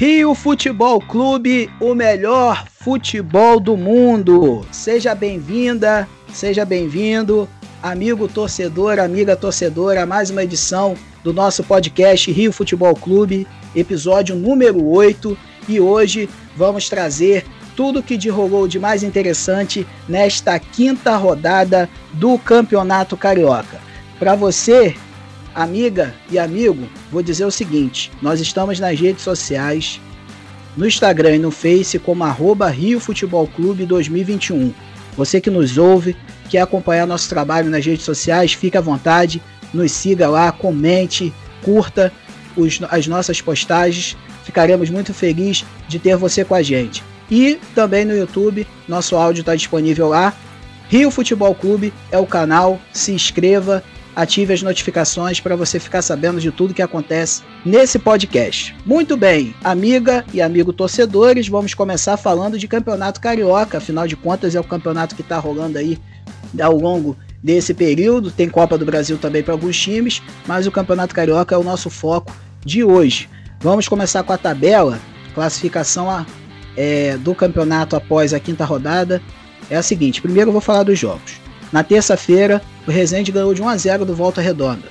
Rio Futebol Clube, o melhor futebol do mundo. Seja bem-vinda, seja bem-vindo, amigo torcedor, amiga torcedora, mais uma edição do nosso podcast Rio Futebol Clube, episódio número 8. E hoje vamos trazer tudo que rolou de mais interessante nesta quinta rodada do Campeonato Carioca. Para você Amiga e amigo, vou dizer o seguinte: nós estamos nas redes sociais, no Instagram e no Face como arroba Rio Futebol Clube 2021. Você que nos ouve, quer acompanhar nosso trabalho nas redes sociais, fique à vontade, nos siga lá, comente, curta os, as nossas postagens. Ficaremos muito felizes de ter você com a gente. E também no YouTube, nosso áudio está disponível lá. Rio Futebol Clube é o canal, se inscreva ative as notificações para você ficar sabendo de tudo que acontece nesse podcast. Muito bem, amiga e amigo torcedores, vamos começar falando de Campeonato Carioca, afinal de contas é o campeonato que está rolando aí ao longo desse período. Tem Copa do Brasil também para alguns times, mas o Campeonato Carioca é o nosso foco de hoje. Vamos começar com a tabela, classificação a, é, do campeonato após a quinta rodada. É a seguinte: primeiro eu vou falar dos jogos. Na terça-feira, o Resende ganhou de 1 a 0 do Volta Redonda.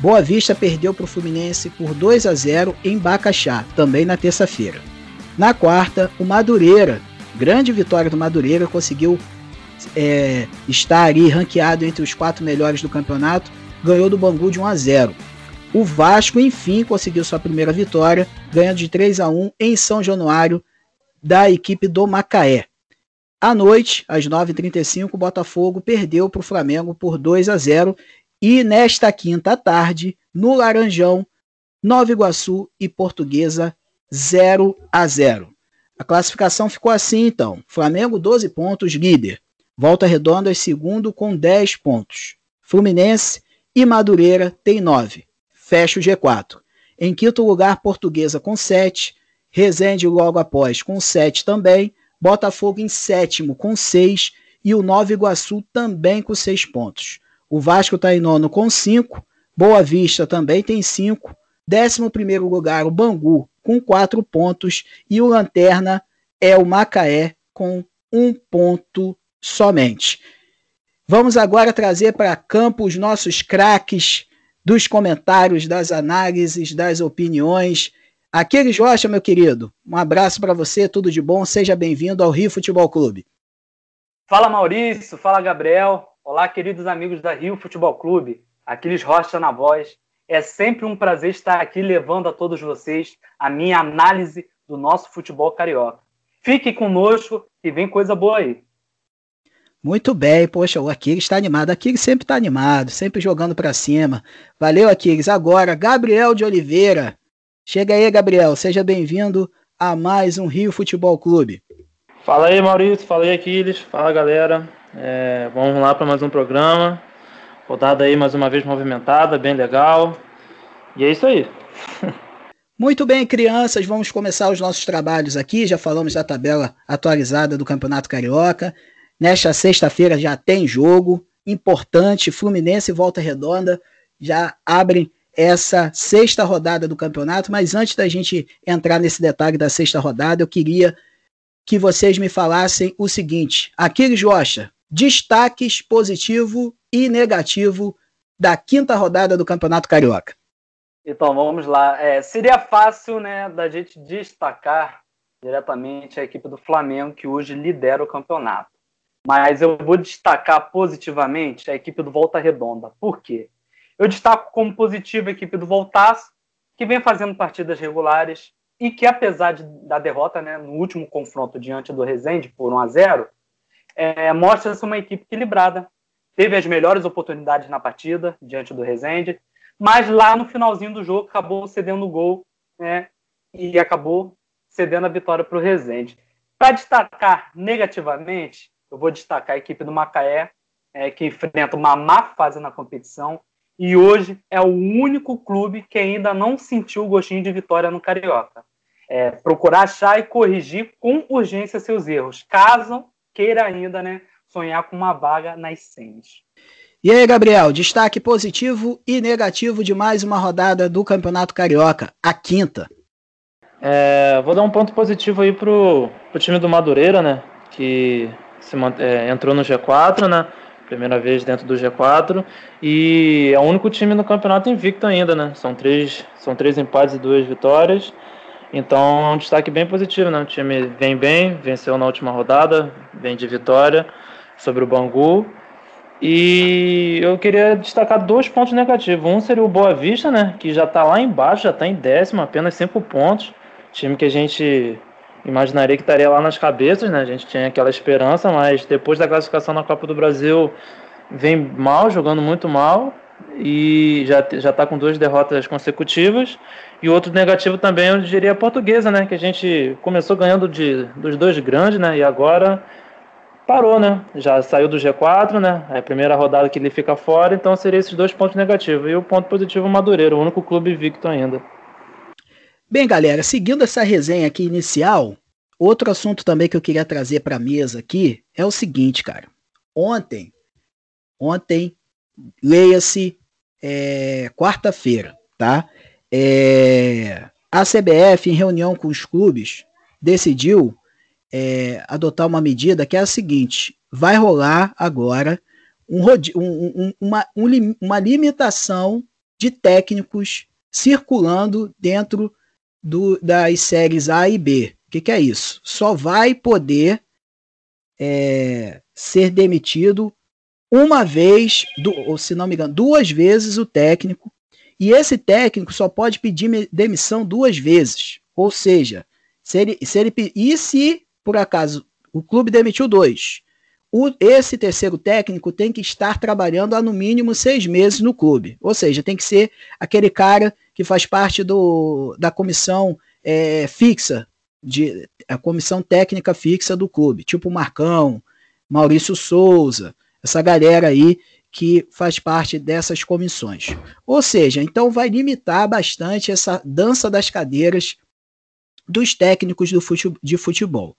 Boa Vista perdeu para o Fluminense por 2 a 0 em Bacaxá, também na terça-feira. Na quarta, o Madureira, grande vitória do Madureira, conseguiu é, estar ali ranqueado entre os quatro melhores do campeonato, ganhou do Bangu de 1 a 0. O Vasco, enfim, conseguiu sua primeira vitória, ganhando de 3 a 1 em São Januário da equipe do Macaé. À noite, às 9h35, o Botafogo perdeu para o Flamengo por 2 a 0 e nesta quinta tarde, no Laranjão, Nova Iguaçu e Portuguesa 0 a 0. A classificação ficou assim então: Flamengo 12 pontos, líder. Volta Redonda é segundo com 10 pontos. Fluminense e Madureira tem 9. Fecha o G4. Em quinto lugar, Portuguesa com 7. Resende logo após com 7 também. Botafogo em sétimo com seis e o Nova Iguaçu também com seis pontos. O Vasco está em nono com cinco, Boa Vista também tem cinco, décimo primeiro lugar o Bangu com quatro pontos e o Lanterna é o Macaé com um ponto somente. Vamos agora trazer para campo os nossos craques dos comentários, das análises, das opiniões Aquiles Rocha, meu querido, um abraço para você, tudo de bom, seja bem-vindo ao Rio Futebol Clube. Fala Maurício, fala Gabriel, olá queridos amigos da Rio Futebol Clube, Aquiles Rocha na voz. É sempre um prazer estar aqui levando a todos vocês a minha análise do nosso futebol carioca. Fique conosco e vem coisa boa aí. Muito bem, poxa, o Aquiles está animado. Aquiles sempre está animado, sempre jogando para cima. Valeu, Aquiles. Agora, Gabriel de Oliveira, Chega aí, Gabriel. Seja bem-vindo a mais um Rio Futebol Clube. Fala aí, Maurício. Fala aí, Aquiles. Fala, galera. É, vamos lá para mais um programa. Rodada aí mais uma vez movimentada, bem legal. E é isso aí. Muito bem, crianças, vamos começar os nossos trabalhos aqui. Já falamos da tabela atualizada do Campeonato Carioca. Nesta sexta-feira já tem jogo importante. Fluminense e Volta Redonda já abrem essa sexta rodada do campeonato, mas antes da gente entrar nesse detalhe da sexta rodada, eu queria que vocês me falassem o seguinte: Aquiles Rocha, destaques positivo e negativo da quinta rodada do Campeonato Carioca. Então vamos lá. É, seria fácil né, da gente destacar diretamente a equipe do Flamengo, que hoje lidera o campeonato. Mas eu vou destacar positivamente a equipe do Volta Redonda. Por quê? Eu destaco como positivo a equipe do Voltaço, que vem fazendo partidas regulares e que, apesar de, da derrota né, no último confronto diante do Rezende por 1 a 0 é, mostra-se uma equipe equilibrada. Teve as melhores oportunidades na partida diante do Rezende, mas lá no finalzinho do jogo acabou cedendo o gol né, e acabou cedendo a vitória para o Rezende. Para destacar negativamente, eu vou destacar a equipe do Macaé, é, que enfrenta uma má fase na competição e hoje é o único clube que ainda não sentiu o gostinho de vitória no Carioca. É, procurar achar e corrigir com urgência seus erros, caso queira ainda né, sonhar com uma vaga nas semis. E aí, Gabriel, destaque positivo e negativo de mais uma rodada do Campeonato Carioca, a quinta. É, vou dar um ponto positivo aí pro, pro time do Madureira, né? Que se, é, entrou no G4, né? Primeira vez dentro do G4. E é o único time no campeonato invicto ainda, né? São três, são três empates e duas vitórias. Então é um destaque bem positivo, né? O time vem bem, venceu na última rodada, vem de vitória sobre o Bangu. E eu queria destacar dois pontos negativos. Um seria o Boa Vista, né? Que já está lá embaixo, já está em décimo, apenas cinco pontos. Time que a gente imaginaria que estaria lá nas cabeças, né? A gente tinha aquela esperança, mas depois da classificação na Copa do Brasil vem mal, jogando muito mal e já já está com duas derrotas consecutivas. E outro negativo também, eu diria a portuguesa, né? Que a gente começou ganhando de, dos dois grandes, né? E agora parou, né? Já saiu do G4, né? É a primeira rodada que ele fica fora, então seria esses dois pontos negativos. E o ponto positivo, o Madureira, o único clube invicto ainda. Bem, galera, seguindo essa resenha aqui inicial, outro assunto também que eu queria trazer para a mesa aqui é o seguinte, cara. Ontem, ontem, leia-se é, quarta-feira, tá? É, a CBF, em reunião com os clubes, decidiu é, adotar uma medida que é a seguinte: vai rolar agora um, um, uma, um, uma limitação de técnicos circulando dentro do, das séries A e B. O que, que é isso? Só vai poder é, ser demitido uma vez, do, ou se não me engano, duas vezes o técnico, e esse técnico só pode pedir demissão duas vezes. Ou seja, se ele, se ele, e se por acaso o clube demitiu dois. O, esse terceiro técnico tem que estar trabalhando há no mínimo seis meses no clube. Ou seja, tem que ser aquele cara que faz parte do, da comissão é, fixa, de, a comissão técnica fixa do clube, tipo Marcão, Maurício Souza, essa galera aí que faz parte dessas comissões. Ou seja, então vai limitar bastante essa dança das cadeiras dos técnicos do fute, de futebol.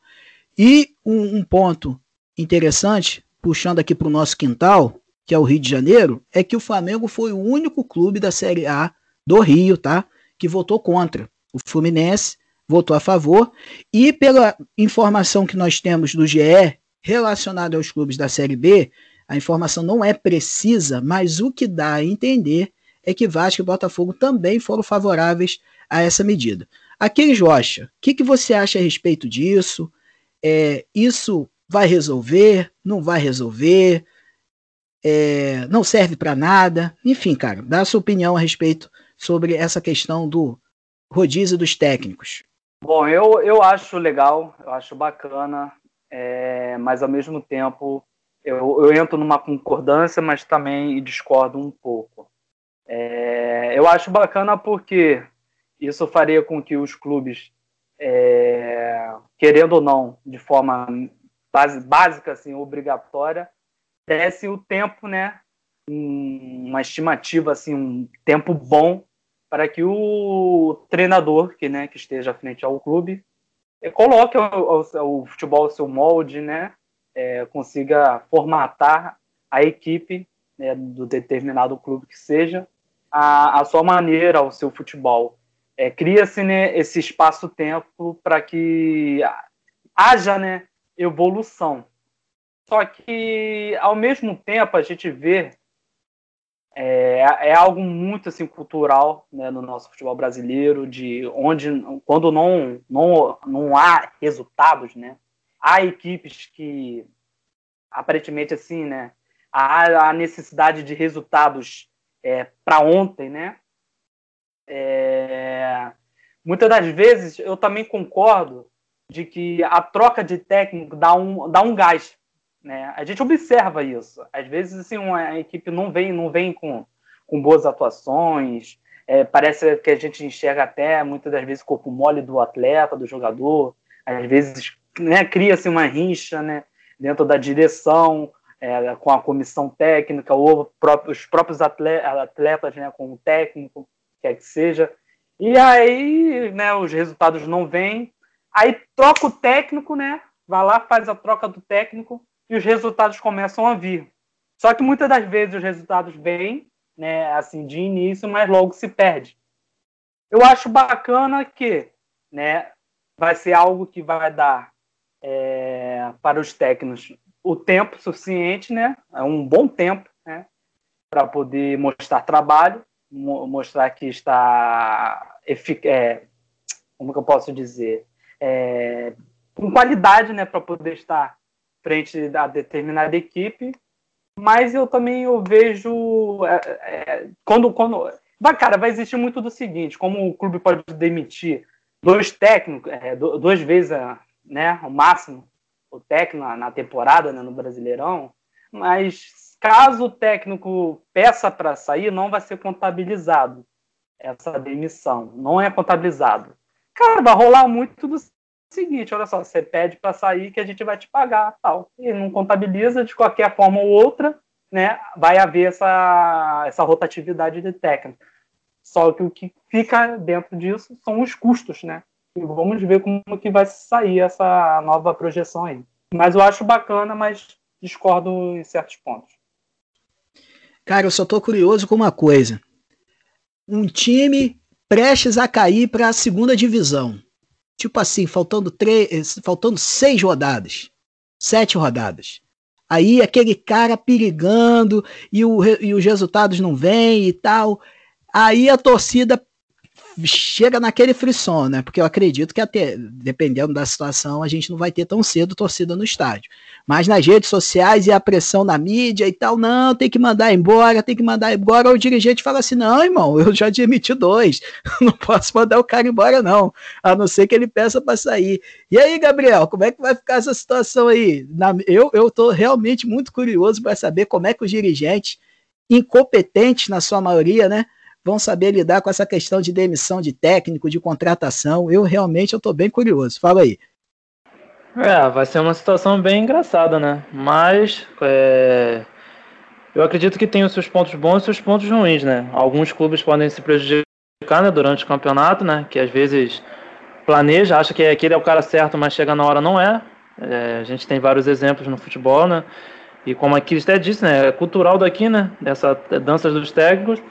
E um, um ponto interessante, puxando aqui para o nosso quintal, que é o Rio de Janeiro, é que o Flamengo foi o único clube da Série A do Rio, tá? Que votou contra. O Fluminense votou a favor. E pela informação que nós temos do GE relacionada aos clubes da Série B, a informação não é precisa, mas o que dá a entender é que Vasco e Botafogo também foram favoráveis a essa medida. Aquele Rocha, o que, que você acha a respeito disso? É, isso vai resolver? Não vai resolver? É, não serve para nada? Enfim, cara, dá a sua opinião a respeito sobre essa questão do rodízio dos técnicos. Bom, eu, eu acho legal, eu acho bacana, é, mas ao mesmo tempo eu, eu entro numa concordância, mas também discordo um pouco. É, eu acho bacana porque isso faria com que os clubes é, querendo ou não, de forma base, básica, assim, obrigatória, desse o tempo, né, uma estimativa, assim, um tempo bom para que o treinador que, né, que esteja à frente ao clube é, coloque o, o, o futebol ao seu molde, né, é, consiga formatar a equipe né, do determinado clube que seja a, a sua maneira, ao seu futebol é, cria-se né, esse espaço-tempo para que haja né, evolução. Só que, ao mesmo tempo, a gente vê é, é algo muito assim cultural né, no nosso futebol brasileiro, de onde quando não, não, não há resultados, né, há equipes que aparentemente assim, né, há a necessidade de resultados é, para ontem, né, é... Muitas das vezes eu também concordo de que a troca de técnico dá um, dá um gás. Né? A gente observa isso. Às vezes assim, uma equipe não vem, não vem com, com boas atuações. É, parece que a gente enxerga até muitas das vezes o corpo mole do atleta, do jogador. Às vezes né, cria-se uma rincha né, dentro da direção, é, com a comissão técnica, ou os próprios atletas né, com o técnico quer que seja. E aí, né, os resultados não vêm. Aí troca o técnico, né? Vai lá, faz a troca do técnico e os resultados começam a vir. Só que muitas das vezes os resultados vêm, né, assim, de início, mas logo se perde. Eu acho bacana que né, vai ser algo que vai dar é, para os técnicos o tempo suficiente, né, um bom tempo, né, para poder mostrar trabalho, mo mostrar que está é, como que eu posso dizer, é, com qualidade, né, para poder estar frente a determinada equipe. Mas eu também eu vejo é, é, quando quando vai cara vai existir muito do seguinte, como o clube pode demitir dois técnicos, é, duas vezes, né, o máximo o técnico na, na temporada, né, no Brasileirão, mas caso o técnico peça para sair, não vai ser contabilizado essa demissão, não é contabilizado. Cara, vai rolar muito do seguinte, olha só, você pede para sair que a gente vai te pagar, tal. E não contabiliza de qualquer forma ou outra, né? Vai haver essa, essa rotatividade de técnico. Só que o que fica dentro disso são os custos, né? E vamos ver como que vai sair essa nova projeção aí. Mas eu acho bacana, mas discordo em certos pontos. Cara, eu só tô curioso com uma coisa. Um time prestes a cair para a segunda divisão. Tipo assim, faltando três, faltando seis rodadas, sete rodadas. Aí aquele cara perigando e, o, e os resultados não vêm e tal. Aí a torcida chega naquele frisson, né? Porque eu acredito que até, dependendo da situação, a gente não vai ter tão cedo torcida no estádio. Mas nas redes sociais e a pressão na mídia e tal, não, tem que mandar embora, tem que mandar embora. O dirigente fala assim: não, irmão, eu já demiti dois, não posso mandar o cara embora, não, a não ser que ele peça para sair. E aí, Gabriel, como é que vai ficar essa situação aí? Na, eu, eu realmente muito curioso para saber como é que os dirigentes, incompetentes na sua maioria, né? Vão saber lidar com essa questão de demissão de técnico, de contratação. Eu realmente eu estou bem curioso. Fala aí. É, vai ser uma situação bem engraçada, né? Mas é, eu acredito que tem os seus pontos bons e os seus pontos ruins, né? Alguns clubes podem se prejudicar né, durante o campeonato, né? Que às vezes planeja, acha que aquele é o cara certo, mas chega na hora não é. é a gente tem vários exemplos no futebol, né? E como a até disse, né? É cultural daqui, né? Essa dança dos técnicos.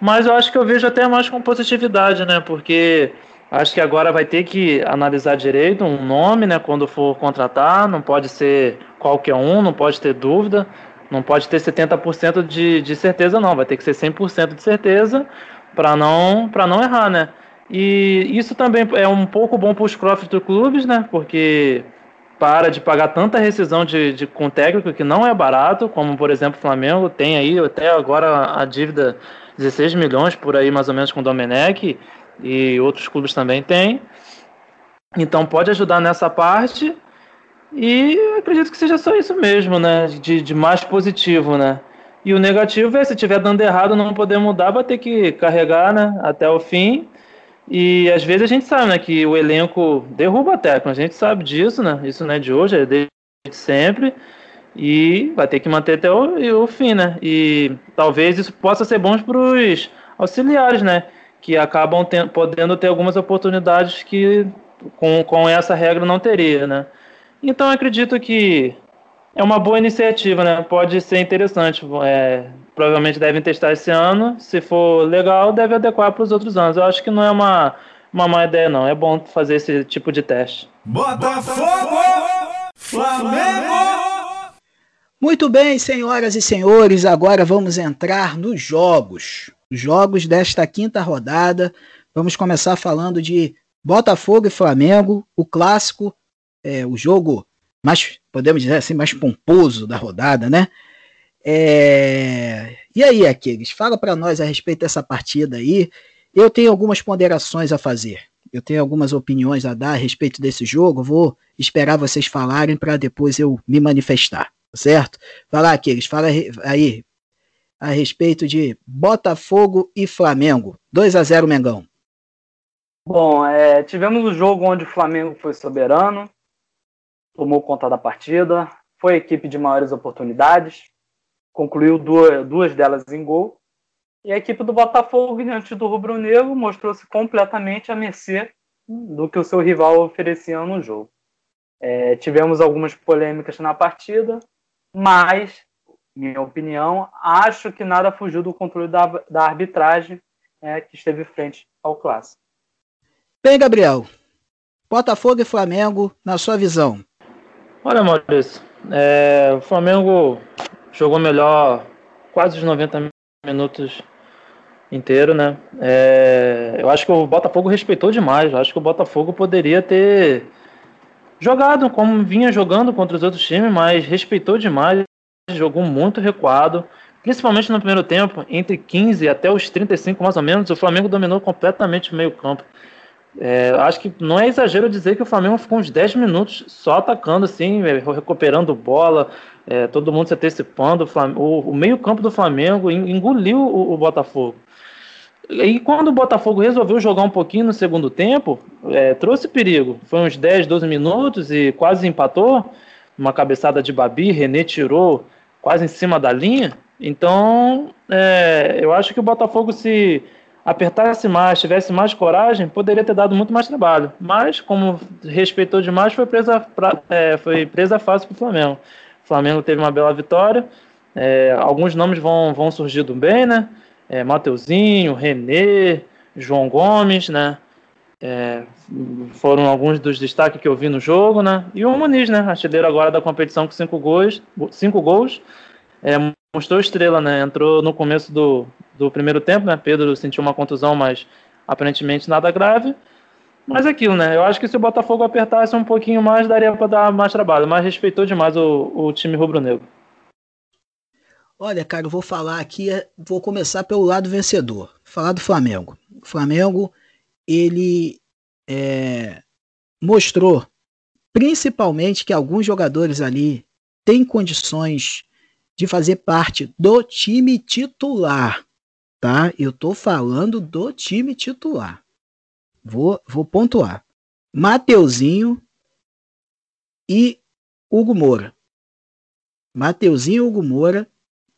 Mas eu acho que eu vejo até mais com positividade, né? Porque acho que agora vai ter que analisar direito um nome, né? Quando for contratar, não pode ser qualquer um, não pode ter dúvida, não pode ter 70% de, de certeza, não. Vai ter que ser 100% de certeza para não, não errar, né? E isso também é um pouco bom para os profits dos clubes, né? Porque para de pagar tanta rescisão de, de, com técnico que não é barato, como por exemplo o Flamengo tem aí até agora a dívida 16 milhões por aí mais ou menos com o Domenech e outros clubes também têm. Então pode ajudar nessa parte e acredito que seja só isso mesmo, né? De, de mais positivo, né? E o negativo é se tiver dando errado não poder mudar, vai ter que carregar, né? Até o fim. E às vezes a gente sabe, né? Que o elenco derruba a técnica, a gente sabe disso, né? Isso não é de hoje, é desde sempre e vai ter que manter até o, o fim, né? E talvez isso possa ser bom para os auxiliares, né? Que acabam ter, podendo ter algumas oportunidades que com, com essa regra não teria, né? Então acredito que é uma boa iniciativa, né? Pode ser interessante. É, provavelmente devem testar esse ano. Se for legal, deve adequar para os outros anos. Eu acho que não é uma, uma má ideia, não. É bom fazer esse tipo de teste. Botafogo! Flamengo! Muito bem, senhoras e senhores, agora vamos entrar nos jogos. Jogos desta quinta rodada. Vamos começar falando de Botafogo e Flamengo, o clássico, é, o jogo mais, podemos dizer assim, mais pomposo da rodada, né? É... E aí, Aquiles, fala para nós a respeito dessa partida aí. Eu tenho algumas ponderações a fazer. Eu tenho algumas opiniões a dar a respeito desse jogo. Vou esperar vocês falarem para depois eu me manifestar certo? Fala aqui, eles falam aí a respeito de Botafogo e Flamengo. 2 a 0 Mengão. Bom, é, tivemos um jogo onde o Flamengo foi soberano, tomou conta da partida, foi a equipe de maiores oportunidades, concluiu duas, duas delas em gol. E a equipe do Botafogo, diante do Rubro Negro, mostrou-se completamente a mercê do que o seu rival oferecia no jogo. É, tivemos algumas polêmicas na partida, mas, minha opinião, acho que nada fugiu do controle da, da arbitragem é, que esteve frente ao clássico. Bem, Gabriel, Botafogo e Flamengo, na sua visão? Olha, Maurício, é, o Flamengo jogou melhor quase os 90 minutos inteiro, né? É, eu acho que o Botafogo respeitou demais. Eu acho que o Botafogo poderia ter jogado como vinha jogando contra os outros times, mas respeitou demais, jogou muito recuado. Principalmente no primeiro tempo, entre 15 até os 35 mais ou menos, o Flamengo dominou completamente o meio campo. É, acho que não é exagero dizer que o Flamengo ficou uns 10 minutos só atacando, assim, é, recuperando bola, é, todo mundo se antecipando. O, o meio-campo do Flamengo engoliu o, o, Botafogo. E quando o Botafogo resolveu jogar um pouquinho no segundo tempo, é, trouxe perigo. Foi uns 10, 12 minutos e quase empatou. Uma cabeçada de Babi, René tirou quase em cima da linha. Então, é, eu acho que o Botafogo, se apertasse mais, tivesse mais coragem, poderia ter dado muito mais trabalho. Mas, como respeitou demais, foi presa, pra, é, foi presa fácil para o Flamengo. O Flamengo teve uma bela vitória. É, alguns nomes vão, vão surgindo bem, né? É, Mateuzinho, Renê, João Gomes, né? É, foram alguns dos destaques que eu vi no jogo, né? E o Muniz, né? Artilheiro agora da competição com cinco gols. Cinco gols. É, mostrou estrela, né? Entrou no começo do, do primeiro tempo, né? Pedro sentiu uma contusão, mas aparentemente nada grave. Mas é aquilo, né? Eu acho que se o Botafogo apertasse um pouquinho mais, daria para dar mais trabalho, mas respeitou demais o, o time rubro-negro. Olha, cara, eu vou falar aqui, vou começar pelo lado vencedor. Falar do Flamengo. O Flamengo, ele é, mostrou, principalmente, que alguns jogadores ali têm condições de fazer parte do time titular, tá? Eu tô falando do time titular. Vou, vou pontuar. Mateuzinho e Hugo Moura. Mateuzinho e Hugo Moura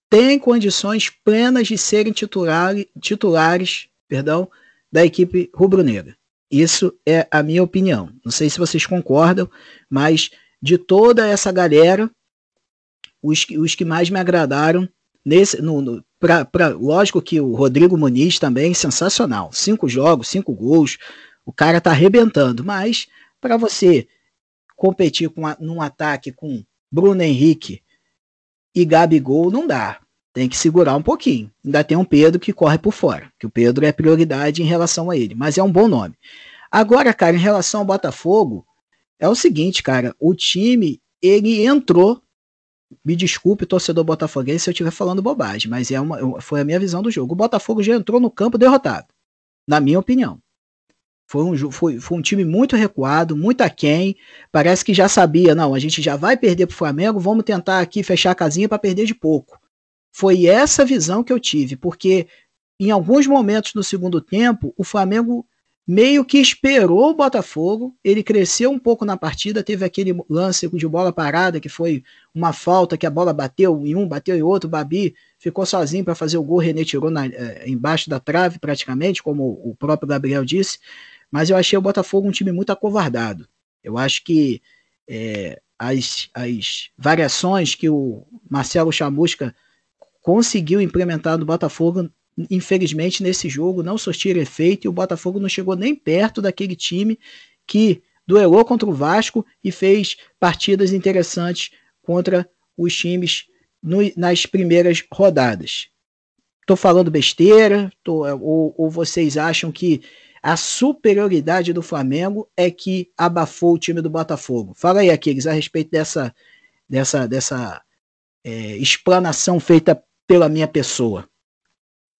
têm condições plenas de serem titular, titulares perdão, da equipe rubro-negra. Isso é a minha opinião. Não sei se vocês concordam, mas de toda essa galera, os, os que mais me agradaram nesse no, no pra, pra, lógico que o Rodrigo Muniz também sensacional. Cinco jogos cinco gols o cara tá arrebentando mas para você competir com a, num ataque com Bruno Henrique e Gabigol não dá. Tem que segurar um pouquinho. Ainda tem um Pedro que corre por fora que o Pedro é prioridade em relação a ele mas é um bom nome. Agora cara em relação ao Botafogo é o seguinte cara o time ele entrou me desculpe, torcedor botafoguense, se eu estiver falando bobagem, mas é uma, foi a minha visão do jogo. O Botafogo já entrou no campo derrotado, na minha opinião. Foi um, foi, foi um time muito recuado, muito aquém. Parece que já sabia, não, a gente já vai perder para o Flamengo, vamos tentar aqui fechar a casinha para perder de pouco. Foi essa visão que eu tive, porque em alguns momentos no segundo tempo, o Flamengo meio que esperou o Botafogo, ele cresceu um pouco na partida, teve aquele lance de bola parada, que foi uma falta, que a bola bateu em um, bateu em outro, o Babi ficou sozinho para fazer o gol, René tirou na, é, embaixo da trave praticamente, como o próprio Gabriel disse, mas eu achei o Botafogo um time muito acovardado. Eu acho que é, as, as variações que o Marcelo Chamusca conseguiu implementar no Botafogo infelizmente, nesse jogo não surtiram efeito e o Botafogo não chegou nem perto daquele time que duelou contra o Vasco e fez partidas interessantes contra os times no, nas primeiras rodadas. Estou falando besteira? Tô, ou, ou vocês acham que a superioridade do Flamengo é que abafou o time do Botafogo? Fala aí, Aquiles, a respeito dessa, dessa, dessa é, explanação feita pela minha pessoa.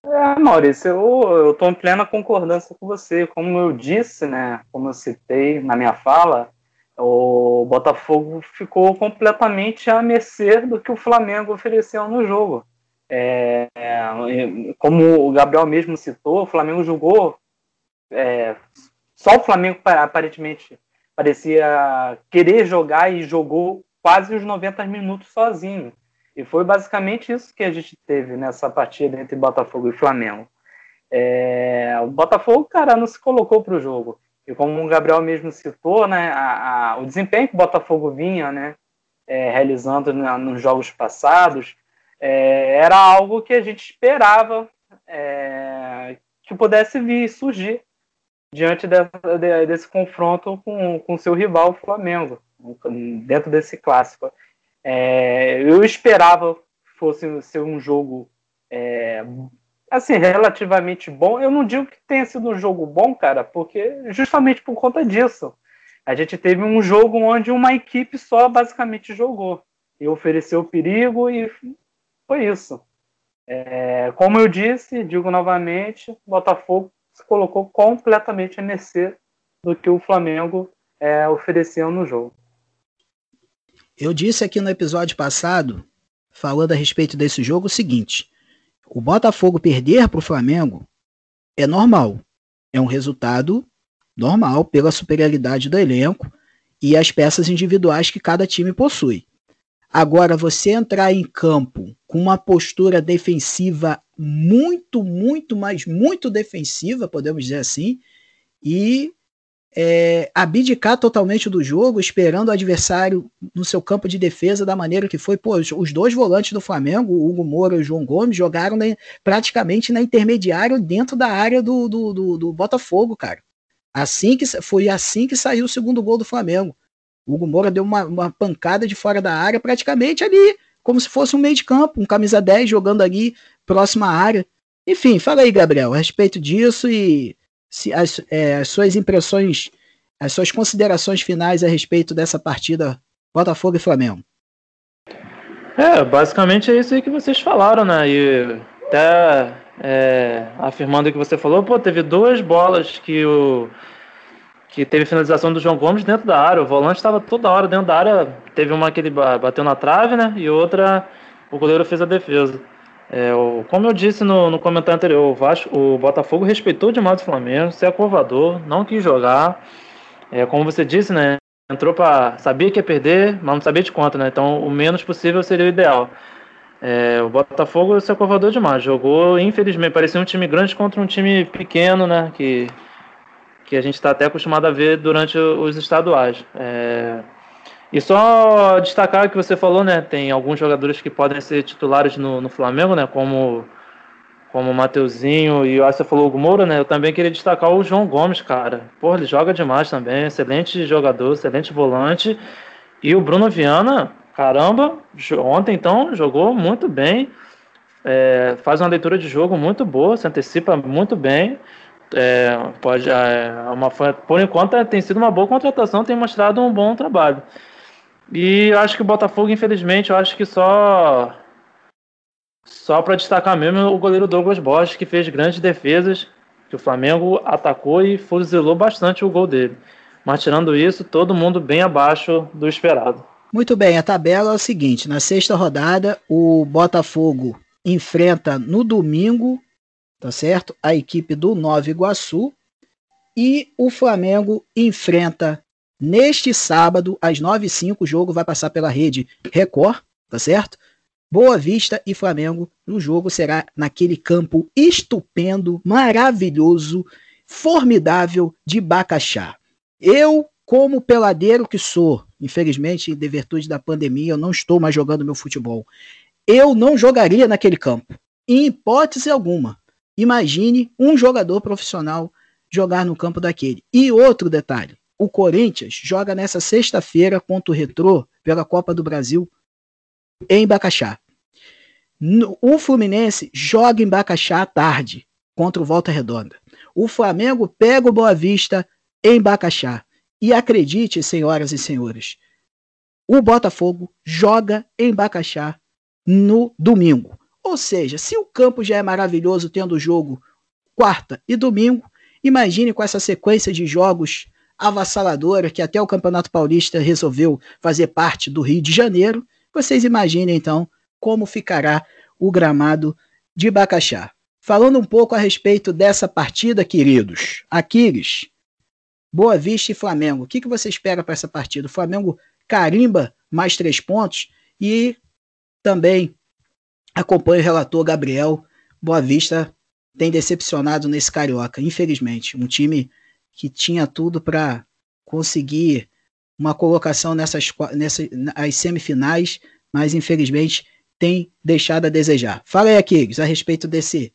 É, Maurício, eu estou em plena concordância com você. Como eu disse, né, como eu citei na minha fala, o Botafogo ficou completamente à mercê do que o Flamengo ofereceu no jogo. É, como o Gabriel mesmo citou, o Flamengo jogou. É, só o Flamengo aparentemente parecia querer jogar e jogou quase os 90 minutos sozinho. E foi basicamente isso que a gente teve nessa partida entre Botafogo e Flamengo. É, o Botafogo, cara, não se colocou para o jogo. E como o Gabriel mesmo citou, né, a, a, o desempenho que o Botafogo vinha né, é, realizando na, nos jogos passados é, era algo que a gente esperava é, que pudesse vir surgir diante de, de, desse confronto com o seu rival, o Flamengo, dentro desse clássico. É, eu esperava fosse ser um jogo é, assim, relativamente bom. Eu não digo que tenha sido um jogo bom, cara, porque justamente por conta disso. A gente teve um jogo onde uma equipe só basicamente jogou e ofereceu perigo e foi isso. É, como eu disse, digo novamente, Botafogo se colocou completamente a mercê do que o Flamengo é, ofereceu no jogo. Eu disse aqui no episódio passado, falando a respeito desse jogo, o seguinte: o Botafogo perder para o Flamengo é normal. É um resultado normal pela superioridade do elenco e as peças individuais que cada time possui. Agora, você entrar em campo com uma postura defensiva muito, muito, mas muito defensiva, podemos dizer assim, e é, abdicar totalmente do jogo, esperando o adversário no seu campo de defesa da maneira que foi. Pô, os dois volantes do Flamengo, o Hugo Moura e o João Gomes, jogaram na, praticamente na intermediária dentro da área do, do, do, do Botafogo, cara. Assim que foi assim que saiu o segundo gol do Flamengo. O Hugo Moura deu uma, uma pancada de fora da área, praticamente ali, como se fosse um meio de campo, um camisa 10 jogando ali próxima à área. Enfim, fala aí, Gabriel, a respeito disso e se as, é, as suas impressões, as suas considerações finais a respeito dessa partida Botafogo e Flamengo. É, basicamente é isso aí que vocês falaram, né? E até é, afirmando o que você falou, pô, teve duas bolas que o que teve finalização do João Gomes dentro da área. O volante estava toda hora dentro da área. Teve uma que ele bateu na trave, né? E outra o goleiro fez a defesa. É, o, como eu disse no, no comentário anterior, o, Vasco, o Botafogo respeitou demais o Flamengo, se acovardou, não quis jogar. É, como você disse, né? Entrou para. Sabia que ia perder, mas não sabia de quanto, né? Então o menos possível seria o ideal. É, o Botafogo se acovardou demais. Jogou, infelizmente, parecia um time grande contra um time pequeno, né? Que que a gente está até acostumado a ver durante os estaduais. É... E só destacar o que você falou, né? Tem alguns jogadores que podem ser titulares no, no Flamengo, né? Como, como o Mateuzinho e você falou o Moura, né? Eu também queria destacar o João Gomes, cara. Pô, ele joga demais também. Excelente jogador, excelente volante. E o Bruno Viana, caramba, ontem então jogou muito bem. É, faz uma leitura de jogo muito boa, se antecipa muito bem. É, pode, é, uma, por enquanto tem sido uma boa contratação, tem mostrado um bom trabalho. E eu acho que o Botafogo, infelizmente, eu acho que só só para destacar mesmo o goleiro Douglas Borges, que fez grandes defesas, que o Flamengo atacou e fuzilou bastante o gol dele. Mas tirando isso, todo mundo bem abaixo do esperado. Muito bem, a tabela é o seguinte: na sexta rodada, o Botafogo enfrenta no domingo tá certo? A equipe do Nova Iguaçu e o Flamengo enfrenta neste sábado às 9h05 o jogo vai passar pela rede Record, tá certo? Boa Vista e Flamengo. O jogo será naquele campo estupendo, maravilhoso, formidável de Bacaxá. Eu, como peladeiro que sou, infelizmente, em virtude da pandemia, eu não estou mais jogando meu futebol. Eu não jogaria naquele campo, em hipótese alguma. Imagine um jogador profissional jogar no campo daquele. E outro detalhe: o Corinthians joga nessa sexta-feira contra o Retrô pela Copa do Brasil em Bacaxá. O Fluminense joga em Bacaxá à tarde contra o Volta Redonda. O Flamengo pega o Boa Vista em Bacaxá. E acredite, senhoras e senhores, o Botafogo joga em Bacaxá no domingo. Ou seja, se o campo já é maravilhoso tendo jogo quarta e domingo, imagine com essa sequência de jogos avassaladora que até o Campeonato Paulista resolveu fazer parte do Rio de Janeiro. Vocês imaginem então como ficará o gramado de Bacaxá. Falando um pouco a respeito dessa partida, queridos. Aquiles, Boa Vista e Flamengo. O que, que você espera para essa partida? O Flamengo carimba mais três pontos e também Acompanho o relator Gabriel. Boa Vista tem decepcionado nesse Carioca, infelizmente. Um time que tinha tudo para conseguir uma colocação nessas, nessas as semifinais, mas infelizmente tem deixado a desejar. Fala aí, Aquiles, a respeito desse,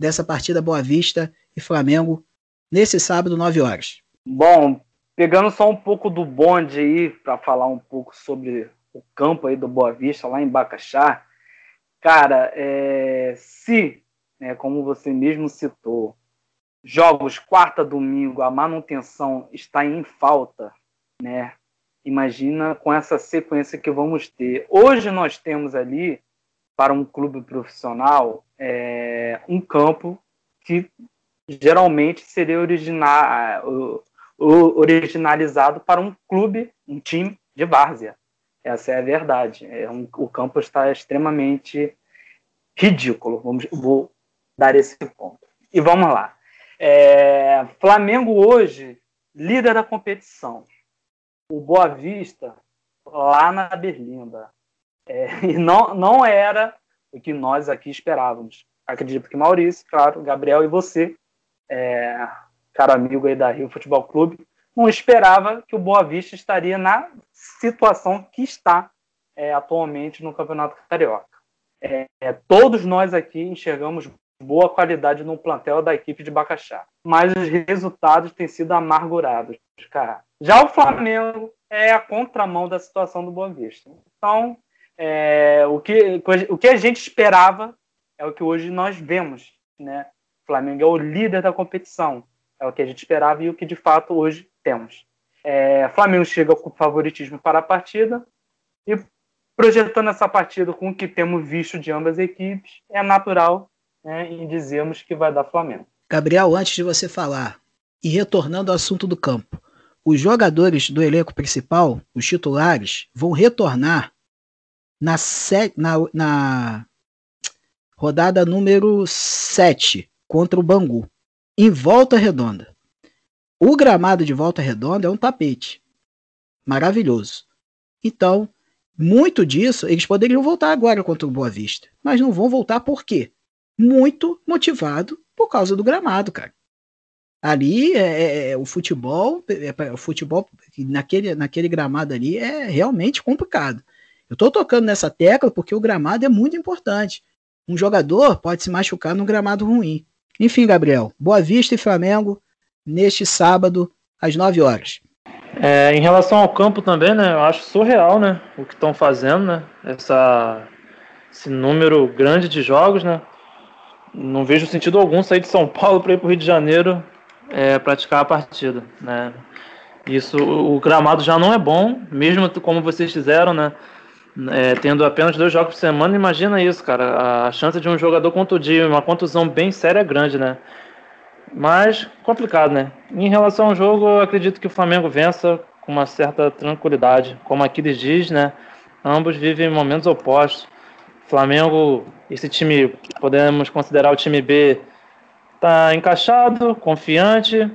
dessa partida Boa Vista e Flamengo nesse sábado, 9 horas? Bom, pegando só um pouco do bonde aí, para falar um pouco sobre o campo aí do Boa Vista, lá em Bacaxá, cara, é, se, né, como você mesmo citou, jogos quarta, domingo, a manutenção está em falta, né? Imagina com essa sequência que vamos ter. Hoje nós temos ali, para um clube profissional, é, um campo que geralmente seria original, originalizado para um clube, um time de várzea. Essa é a verdade. É um, o campo está extremamente ridículo. Vamos, vou dar esse ponto. E vamos lá. É, Flamengo hoje, líder da competição. O Boa Vista, lá na Berlinda. É, e não, não era o que nós aqui esperávamos. Acredito que Maurício, claro, Gabriel e você, é, caro amigo aí da Rio Futebol Clube, não esperava que o Boa Vista estaria na situação que está é, atualmente no Campeonato Carioca. É, todos nós aqui enxergamos boa qualidade no plantel da equipe de Bacaxá. Mas os resultados têm sido amargurados, cara. Já o Flamengo é a contramão da situação do Boa Vista. Então, é, o, que, o que a gente esperava é o que hoje nós vemos, né? O Flamengo é o líder da competição. É o que a gente esperava e o que de fato hoje temos. É, Flamengo chega com favoritismo para a partida e projetando essa partida com o que temos visto de ambas as equipes, é natural né, e dizemos que vai dar Flamengo. Gabriel, antes de você falar, e retornando ao assunto do campo, os jogadores do elenco principal, os titulares, vão retornar na, na, na rodada número 7 contra o Bangu, em Volta Redonda. O gramado de Volta Redonda é um tapete. Maravilhoso. Então, muito disso, eles poderiam voltar agora contra o Boa Vista. Mas não vão voltar por quê? Muito motivado por causa do gramado, cara. Ali é, é, é o futebol, é, é, o futebol naquele, naquele gramado ali é realmente complicado. Eu estou tocando nessa tecla porque o gramado é muito importante. Um jogador pode se machucar num gramado ruim. Enfim, Gabriel, Boa Vista e Flamengo neste sábado às 9 horas. É, em relação ao campo também, né? Eu acho surreal, né? O que estão fazendo, né? Essa, esse número grande de jogos, né? Não vejo sentido algum sair de São Paulo para ir para o Rio de Janeiro é, praticar a partida, né? Isso, o gramado já não é bom, mesmo como vocês fizeram, né? É, tendo apenas dois jogos por semana, imagina isso, cara. A chance de um jogador contundir, uma contusão bem séria é grande, né? Mas complicado, né? Em relação ao jogo, eu acredito que o Flamengo vença com uma certa tranquilidade. Como Aquiles diz, né? Ambos vivem momentos opostos. Flamengo, esse time, podemos considerar o time B, tá encaixado, confiante,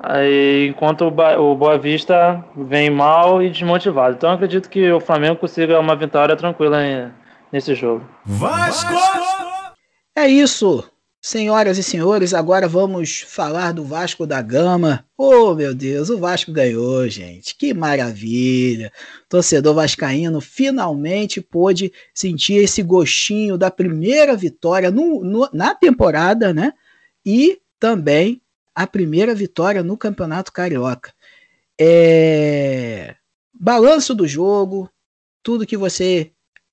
aí, enquanto o Boa Vista vem mal e desmotivado. Então acredito que o Flamengo consiga uma vitória tranquila nesse jogo. Vasco! É isso. Senhoras e senhores, agora vamos falar do Vasco da Gama. Oh, meu Deus, o Vasco ganhou, gente. Que maravilha. Torcedor vascaíno finalmente pôde sentir esse gostinho da primeira vitória no, no, na temporada, né? E também a primeira vitória no Campeonato Carioca. É... Balanço do jogo, tudo que você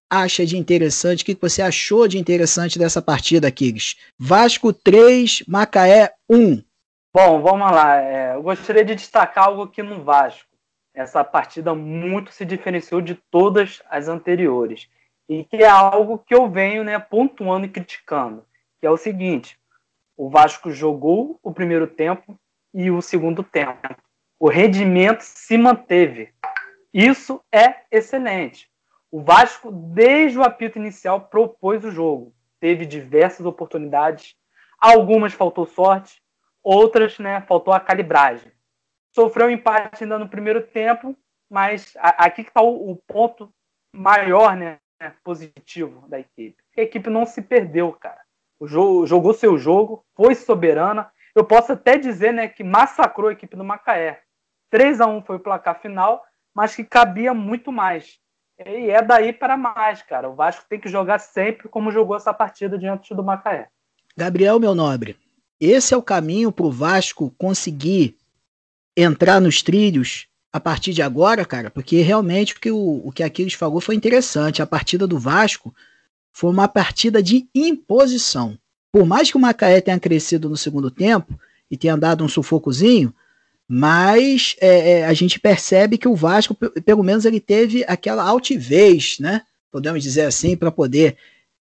acha de interessante? O que você achou de interessante dessa partida, Kiggs? Vasco 3, Macaé 1. Bom, vamos lá. É, eu gostaria de destacar algo aqui no Vasco. Essa partida muito se diferenciou de todas as anteriores. E que é algo que eu venho né, pontuando e criticando. Que é o seguinte: o Vasco jogou o primeiro tempo e o segundo tempo. O rendimento se manteve. Isso é excelente. O Vasco, desde o apito inicial, propôs o jogo. Teve diversas oportunidades. Algumas faltou sorte, outras né, faltou a calibragem. Sofreu um empate ainda no primeiro tempo, mas aqui que está o, o, ponto maior né, positivo da equipe. A equipe não se perdeu, cara. O jogo, jogou seu jogo, foi soberana. Eu posso até dizer né, que massacrou a equipe do Macaé. 3 a 1 foi o placar final, mas que cabia muito mais. E é daí para mais, cara. O Vasco tem que jogar sempre como jogou essa partida diante do Macaé. Gabriel, meu nobre, esse é o caminho para o Vasco conseguir entrar nos trilhos a partir de agora, cara, porque realmente o que o, o que Aquiles falou foi interessante. A partida do Vasco foi uma partida de imposição. Por mais que o Macaé tenha crescido no segundo tempo e tenha dado um sufocozinho, mas é, é, a gente percebe que o Vasco, pelo menos, ele teve aquela altivez, né? Podemos dizer assim, para poder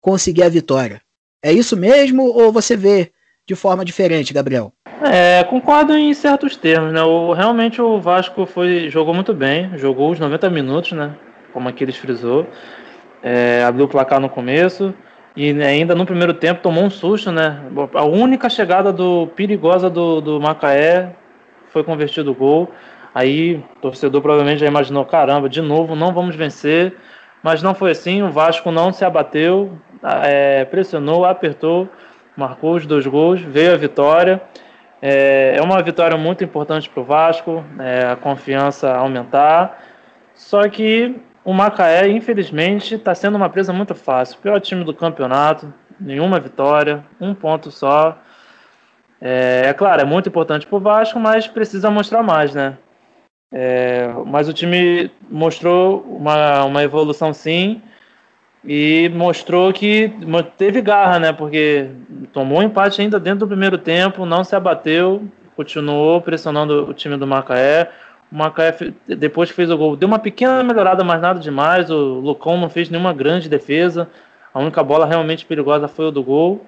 conseguir a vitória. É isso mesmo ou você vê de forma diferente, Gabriel? É, concordo em certos termos, né? O, realmente o Vasco foi, jogou muito bem, jogou os 90 minutos, né? Como aqueles frisou. É, abriu o placar no começo e né, ainda no primeiro tempo tomou um susto, né? A única chegada do perigosa do, do Macaé foi convertido o gol. Aí o torcedor provavelmente já imaginou: caramba, de novo, não vamos vencer. Mas não foi assim, o Vasco não se abateu, é, pressionou, apertou, marcou os dois gols, veio a vitória. É, é uma vitória muito importante para o Vasco, é, a confiança aumentar. Só que o Macaé, infelizmente, está sendo uma presa muito fácil. Pior time do campeonato, nenhuma vitória, um ponto só. É, é claro, é muito importante para o Vasco, mas precisa mostrar mais, né? É, mas o time mostrou uma, uma evolução sim e mostrou que teve garra, né? Porque tomou um empate ainda dentro do primeiro tempo, não se abateu, continuou pressionando o time do Macaé. O Macaé, depois que fez o gol, deu uma pequena melhorada, mas nada demais. O Lucão não fez nenhuma grande defesa. A única bola realmente perigosa foi o do gol.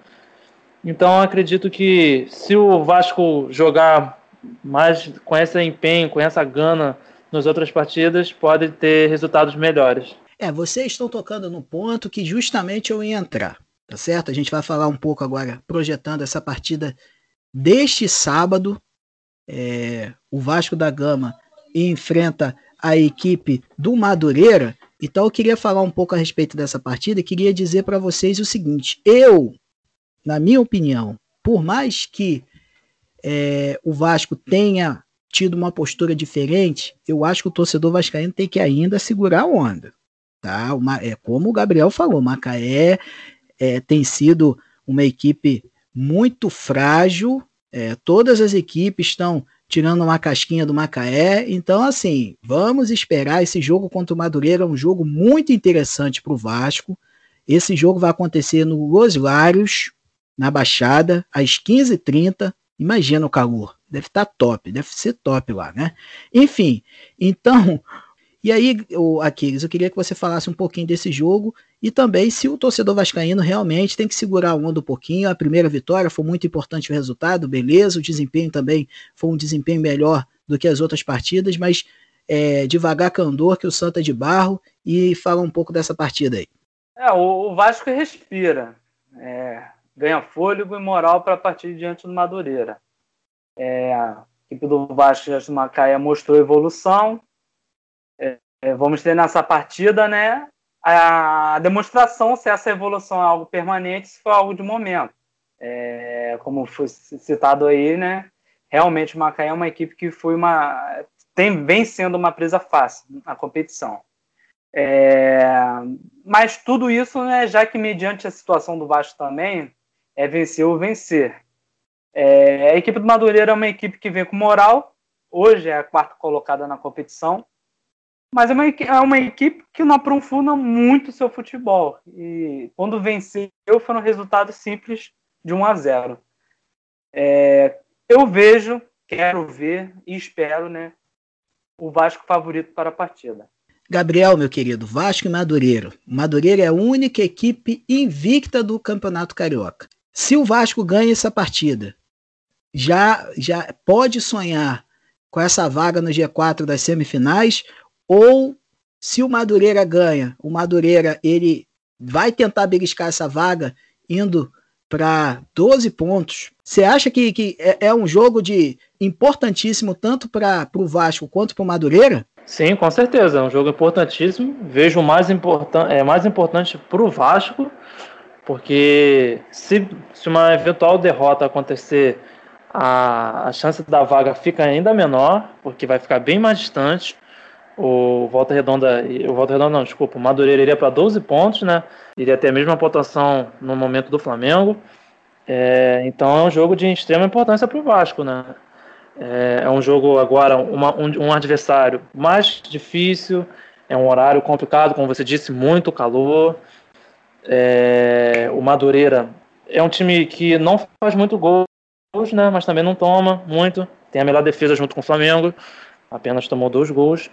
Então acredito que se o Vasco jogar mais com esse empenho, com essa gana nas outras partidas, pode ter resultados melhores. É, vocês estão tocando no ponto que justamente eu ia entrar, tá certo? A gente vai falar um pouco agora, projetando essa partida deste sábado. É, o Vasco da Gama enfrenta a equipe do Madureira. Então eu queria falar um pouco a respeito dessa partida e queria dizer para vocês o seguinte: eu na minha opinião, por mais que é, o Vasco tenha tido uma postura diferente, eu acho que o torcedor vascaíno tem que ainda segurar a onda. Tá? Uma, é como o Gabriel falou, Macaé é, tem sido uma equipe muito frágil. É, todas as equipes estão tirando uma casquinha do Macaé. Então, assim, vamos esperar. Esse jogo contra o Madureira é um jogo muito interessante para o Vasco. Esse jogo vai acontecer no Los na Baixada, às 15h30. Imagina o calor. Deve estar tá top, deve ser top lá, né? Enfim, então. E aí, Aquiles, eu queria que você falasse um pouquinho desse jogo e também se o torcedor vascaíno realmente tem que segurar a onda um pouquinho. A primeira vitória foi muito importante o resultado, beleza. O desempenho também foi um desempenho melhor do que as outras partidas, mas é, devagar candor que o Santa é de barro e fala um pouco dessa partida aí. É, o Vasco respira. É, ganha fôlego e moral para partir diante do Madureira. É, a equipe do Vasco de Macaé mostrou evolução. É, é, vamos ter nessa partida né, a demonstração se essa evolução é algo permanente, se for algo de momento. É, como foi citado aí, né, realmente o Macaé é uma equipe que foi uma tem vem sendo uma presa fácil na competição. É, mas tudo isso, né, já que mediante a situação do Vasco também, é vencer ou vencer. É, a equipe do Madureira é uma equipe que vem com moral, hoje é a quarta colocada na competição, mas é uma, é uma equipe que não aprofunda muito seu futebol. E quando venceu, foi um resultado simples de 1 a 0. É, eu vejo, quero ver e espero né, o Vasco favorito para a partida. Gabriel, meu querido, Vasco e Madureira. Madureira é a única equipe invicta do Campeonato Carioca. Se o Vasco ganha essa partida, já, já pode sonhar com essa vaga no G4 das semifinais, ou se o Madureira ganha, o Madureira ele vai tentar beliscar essa vaga indo para 12 pontos. Você acha que, que é, é, um jogo de importantíssimo tanto para o Vasco quanto para o Madureira? Sim, com certeza. É um jogo importantíssimo. Vejo mais, importan é, mais importante para o Vasco porque se, se uma eventual derrota acontecer, a, a chance da vaga fica ainda menor, porque vai ficar bem mais distante. O Volta Redonda, o Volta Redonda não, desculpa, o Madureira iria para 12 pontos, né? Iria ter a mesma pontuação no momento do Flamengo. É, então é um jogo de extrema importância para o Vasco, né? É, é, um jogo agora, uma, um, um, adversário mais difícil, é um horário complicado, como você disse, muito calor. É, o Madureira é um time que não faz muito gols, né? Mas também não toma muito. Tem a melhor defesa junto com o Flamengo, apenas tomou dois gols,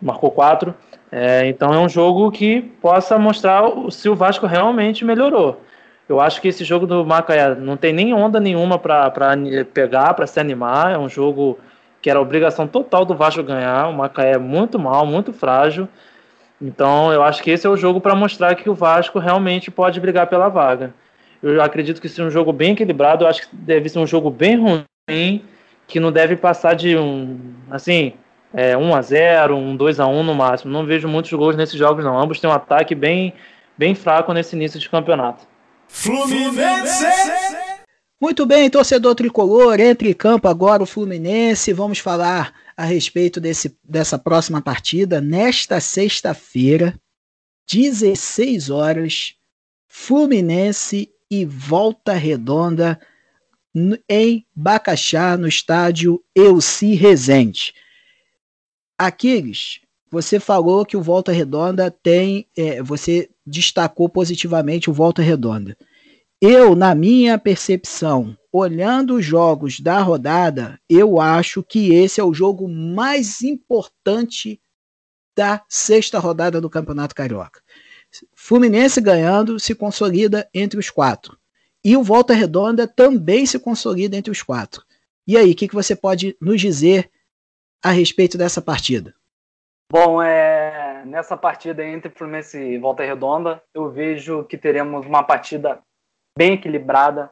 marcou quatro. É, então é um jogo que possa mostrar se o Vasco realmente melhorou. Eu acho que esse jogo do Macaé não tem nem onda nenhuma para pegar, para se animar. É um jogo que era obrigação total do Vasco ganhar. O Macaé é muito mal, muito frágil. Então eu acho que esse é o jogo para mostrar que o Vasco realmente pode brigar pela vaga. Eu acredito que seja um jogo bem equilibrado. Eu acho que deve ser um jogo bem ruim, que não deve passar de um assim é, 1 a 0 um 2 a 1 no máximo. Não vejo muitos gols nesses jogos, não. Ambos têm um ataque bem, bem fraco nesse início de campeonato. Fluminense! Muito bem, torcedor tricolor, entre em campo agora o Fluminense. Vamos falar a respeito desse, dessa próxima partida. Nesta sexta-feira, 16 horas, Fluminense e Volta Redonda em Bacaxá, no estádio Elci Rezende. Aquiles, você falou que o Volta Redonda tem. É, você destacou positivamente o Volta Redonda. Eu, na minha percepção, olhando os jogos da rodada, eu acho que esse é o jogo mais importante da sexta rodada do Campeonato Carioca. Fluminense ganhando se consolida entre os quatro. E o Volta Redonda também se consolida entre os quatro. E aí, o que, que você pode nos dizer a respeito dessa partida? Bom, é, nessa partida entre Fluminense e Volta Redonda, eu vejo que teremos uma partida bem equilibrada.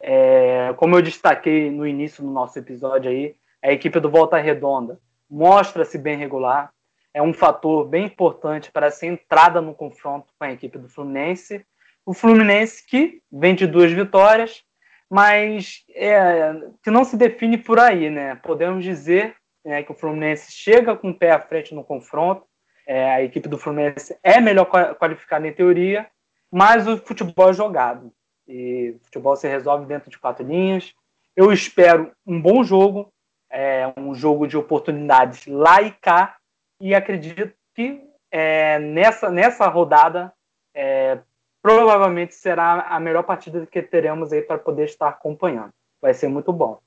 É, como eu destaquei no início do nosso episódio aí, a equipe do Volta Redonda mostra-se bem regular, é um fator bem importante para essa entrada no confronto com a equipe do Fluminense. O Fluminense que vem de duas vitórias, mas é, que não se define por aí, né? Podemos dizer né, que o Fluminense chega com o pé à frente no confronto. É, a equipe do Fluminense é melhor qualificada em teoria, mas o futebol é jogado. E o futebol se resolve dentro de quatro linhas. Eu espero um bom jogo, é, um jogo de oportunidades lá e cá, e acredito que é, nessa, nessa rodada é, provavelmente será a melhor partida que teremos aí para poder estar acompanhando. Vai ser muito bom.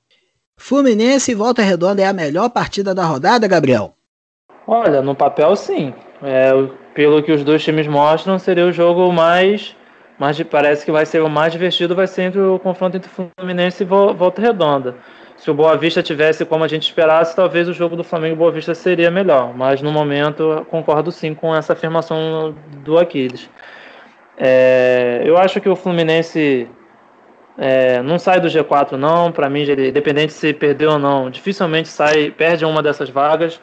Fluminense e Volta Redonda é a melhor partida da rodada, Gabriel? Olha, no papel sim. É, pelo que os dois times mostram, seria o jogo mais, mais parece que vai ser o mais divertido, vai ser entre o confronto entre Fluminense e Volta Redonda. Se o Boa Vista tivesse como a gente esperasse, talvez o jogo do Flamengo e Boa Vista seria melhor. Mas no momento concordo sim com essa afirmação do Aquiles. É, eu acho que o Fluminense é, não sai do G4 não, para mim, ele, independente se perdeu ou não, dificilmente sai, perde uma dessas vagas.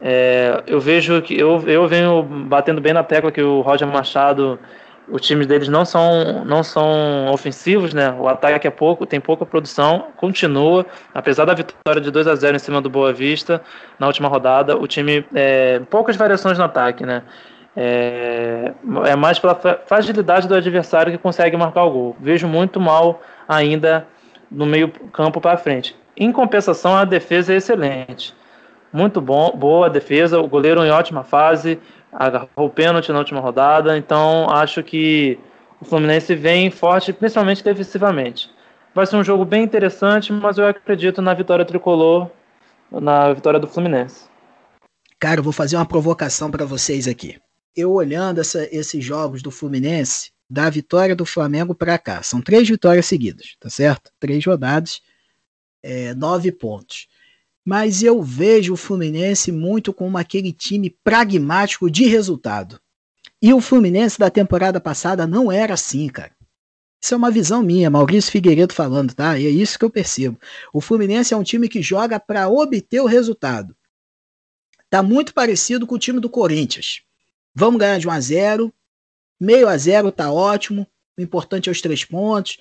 É, eu vejo que eu, eu venho batendo bem na tecla que o Roger Machado, os times deles não são, não são ofensivos, né? O ataque é pouco, tem pouca produção, continua, apesar da vitória de 2 a 0 em cima do Boa Vista na última rodada, o time é, poucas variações no ataque, né? É, é mais pela fragilidade do adversário que consegue marcar o gol. Vejo muito mal ainda no meio campo para frente. Em compensação, a defesa é excelente. Muito bom, boa defesa, o goleiro em ótima fase, agarrou o pênalti na última rodada, então acho que o Fluminense vem forte, principalmente defensivamente. Vai ser um jogo bem interessante, mas eu acredito na vitória tricolor, na vitória do Fluminense. Cara, eu vou fazer uma provocação para vocês aqui eu olhando essa, esses jogos do Fluminense, da vitória do Flamengo para cá, são três vitórias seguidas, tá certo? Três rodadas, é, nove pontos. Mas eu vejo o Fluminense muito como aquele time pragmático de resultado. E o Fluminense da temporada passada não era assim, cara. Isso é uma visão minha, Maurício Figueiredo falando, tá? E é isso que eu percebo. O Fluminense é um time que joga para obter o resultado. Tá muito parecido com o time do Corinthians. Vamos ganhar de 1 a 0 Meio a zero tá ótimo. O importante é os três pontos.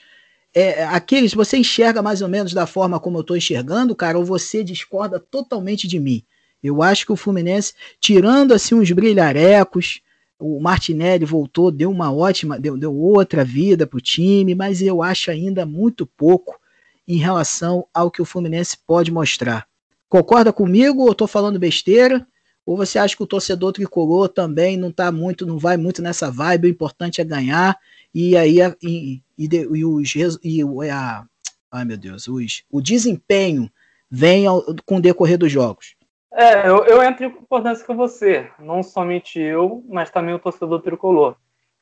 É, aqueles, você enxerga mais ou menos da forma como eu estou enxergando, cara, ou você discorda totalmente de mim? Eu acho que o Fluminense, tirando assim uns brilharecos, O Martinelli voltou, deu uma ótima, deu, deu outra vida para o time, mas eu acho ainda muito pouco em relação ao que o Fluminense pode mostrar. Concorda comigo ou estou falando besteira? Ou você acha que o torcedor tricolor também não tá muito, não vai muito nessa vibe, o importante é ganhar e aí e, e os e a, ai meu Deus, os, o desempenho vem ao, com o decorrer dos jogos. É, eu, eu entro em concordância com você, não somente eu, mas também o torcedor tricolor.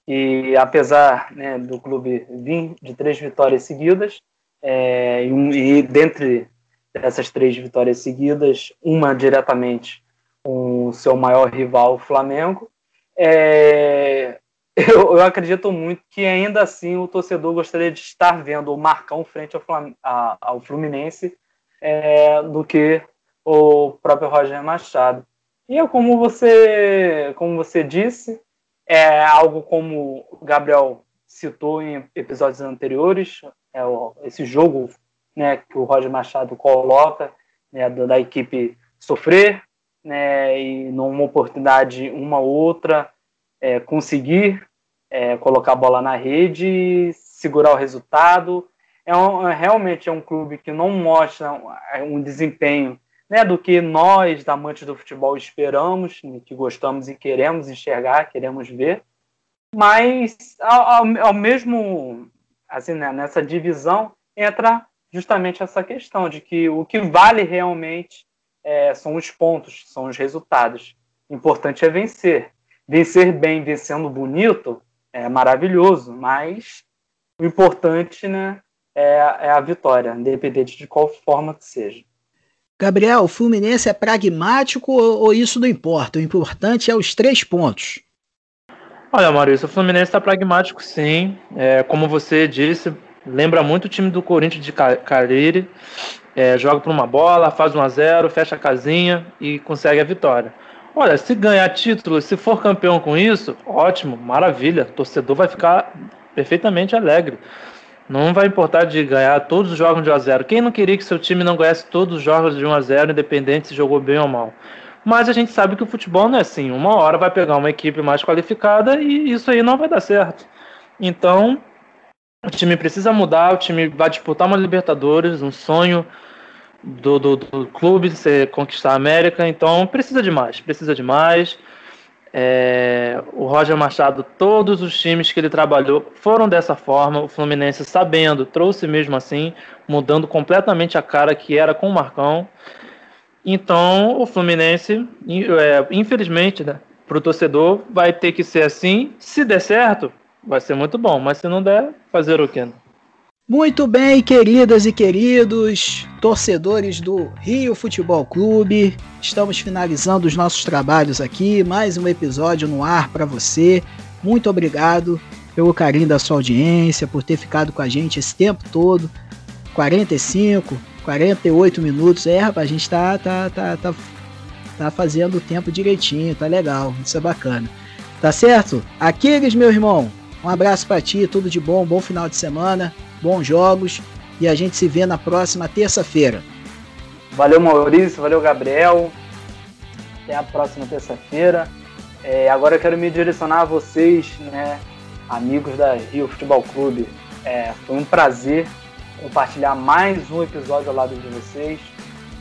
E apesar né, do clube vir de três vitórias seguidas, é, e, um, e dentre dessas três vitórias seguidas, uma diretamente com o seu maior rival, o Flamengo, é, eu, eu, acredito muito que ainda assim o torcedor gostaria de estar vendo o Marcão frente ao, Flam, a, ao Fluminense é, do que o próprio Roger Machado. E é como você, como você disse, é algo como o Gabriel citou em episódios anteriores, é o, esse jogo né, que o Roger Machado coloca né, da, da, equipe sofrer né, e numa oportunidade uma outra é, conseguir é, colocar a bola na rede, segurar o resultado. É, um, é realmente é um clube que não mostra um desempenho né, do que nós, amantes do futebol, esperamos, que gostamos e queremos enxergar, queremos ver. Mas, ao, ao mesmo, assim, né, nessa divisão, entra justamente essa questão de que o que vale realmente é, são os pontos, são os resultados. O importante é vencer. Vencer bem, vencendo bonito, é maravilhoso, mas o importante né, é, é a vitória, independente de qual forma que seja. Gabriel, o Fluminense é pragmático ou, ou isso não importa? O importante é os três pontos. Olha, Maurício, o Fluminense está pragmático sim. É, como você disse, lembra muito o time do Corinthians de Cariri. É, joga por uma bola, faz 1 a 0 fecha a casinha e consegue a vitória. Olha, se ganhar título, se for campeão com isso, ótimo, maravilha. O torcedor vai ficar perfeitamente alegre. Não vai importar de ganhar todos os jogos de 1 a 0. Quem não queria que seu time não ganhasse todos os jogos de 1 a 0, independente se jogou bem ou mal? Mas a gente sabe que o futebol não é assim. Uma hora vai pegar uma equipe mais qualificada e isso aí não vai dar certo. Então, o time precisa mudar, o time vai disputar uma Libertadores, um sonho do, do, do clube ser conquistar a América, então precisa de mais, precisa de mais. É, o Roger Machado, todos os times que ele trabalhou foram dessa forma. O Fluminense, sabendo, trouxe mesmo assim, mudando completamente a cara que era com o Marcão. Então, o Fluminense, é, infelizmente, né, para o torcedor, vai ter que ser assim. Se der certo, vai ser muito bom, mas se não der, fazer o quê? Muito bem, queridas e queridos torcedores do Rio Futebol Clube, estamos finalizando os nossos trabalhos aqui. Mais um episódio no ar para você. Muito obrigado pelo carinho da sua audiência, por ter ficado com a gente esse tempo todo 45, 48 minutos. É, rapaz, a gente tá, tá, tá, tá, tá fazendo o tempo direitinho, tá legal, isso é bacana. Tá certo? Aquiles, meu irmão, um abraço para ti, tudo de bom, bom final de semana bons jogos e a gente se vê na próxima terça-feira. Valeu, Maurício, valeu, Gabriel. Até a próxima terça-feira. É, agora eu quero me direcionar a vocês, né, amigos da Rio Futebol Clube. É, foi um prazer compartilhar mais um episódio ao lado de vocês.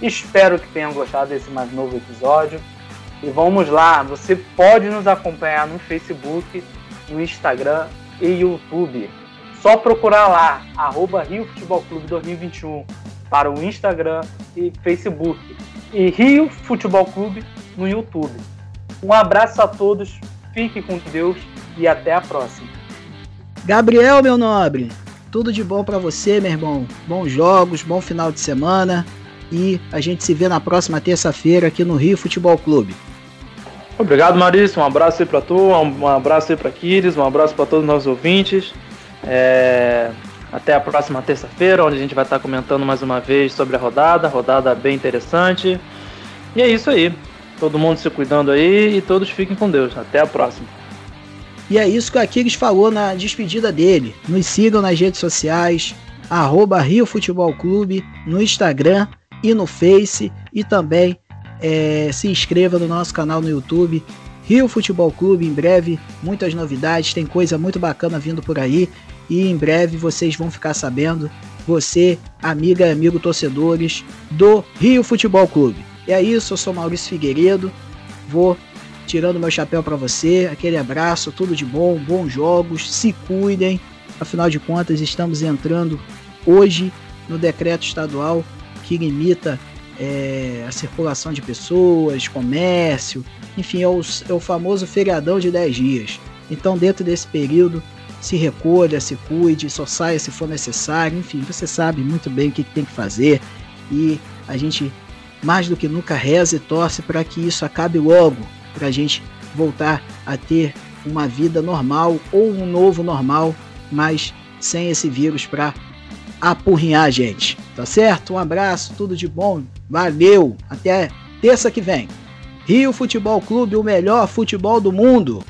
Espero que tenham gostado desse mais novo episódio. E vamos lá, você pode nos acompanhar no Facebook, no Instagram e YouTube. Só procurar lá, arroba Rio Futebol Clube 2021 para o Instagram e Facebook. E Rio Futebol Clube no YouTube. Um abraço a todos, fique com Deus e até a próxima. Gabriel, meu nobre, tudo de bom para você, meu irmão. Bons jogos, bom final de semana e a gente se vê na próxima terça-feira aqui no Rio Futebol Clube. Obrigado, Maurício. Um abraço aí para tu, um abraço aí para Kiris, um abraço para todos os nossos ouvintes. É, até a próxima terça-feira, onde a gente vai estar comentando mais uma vez sobre a rodada, rodada bem interessante. E é isso aí. Todo mundo se cuidando aí e todos fiquem com Deus. Até a próxima. E é isso que o Aquiles falou na despedida dele. Nos sigam nas redes sociais, arroba Rio Futebol Clube, no Instagram e no Face. E também é, se inscreva no nosso canal no YouTube, Rio Futebol Clube. Em breve, muitas novidades, tem coisa muito bacana vindo por aí. E em breve vocês vão ficar sabendo, você, amiga e amigo torcedores do Rio Futebol Clube. E é isso, eu sou Maurício Figueiredo. Vou tirando meu chapéu para você, aquele abraço, tudo de bom, bons jogos, se cuidem. Afinal de contas, estamos entrando hoje no decreto estadual que limita é, a circulação de pessoas, comércio, enfim, é o, é o famoso feriadão de 10 dias. Então, dentro desse período, se recolha, se cuide, só saia se for necessário, enfim, você sabe muito bem o que, tem que fazer e a gente mais do que nunca reza e torce para que isso acabe logo, para a gente voltar a ter uma vida normal ou um novo normal, mas sem esse vírus para apurrinhar a gente. Tá certo? Um abraço, tudo de bom, valeu, até terça que vem. Rio Futebol Clube, o melhor futebol do mundo.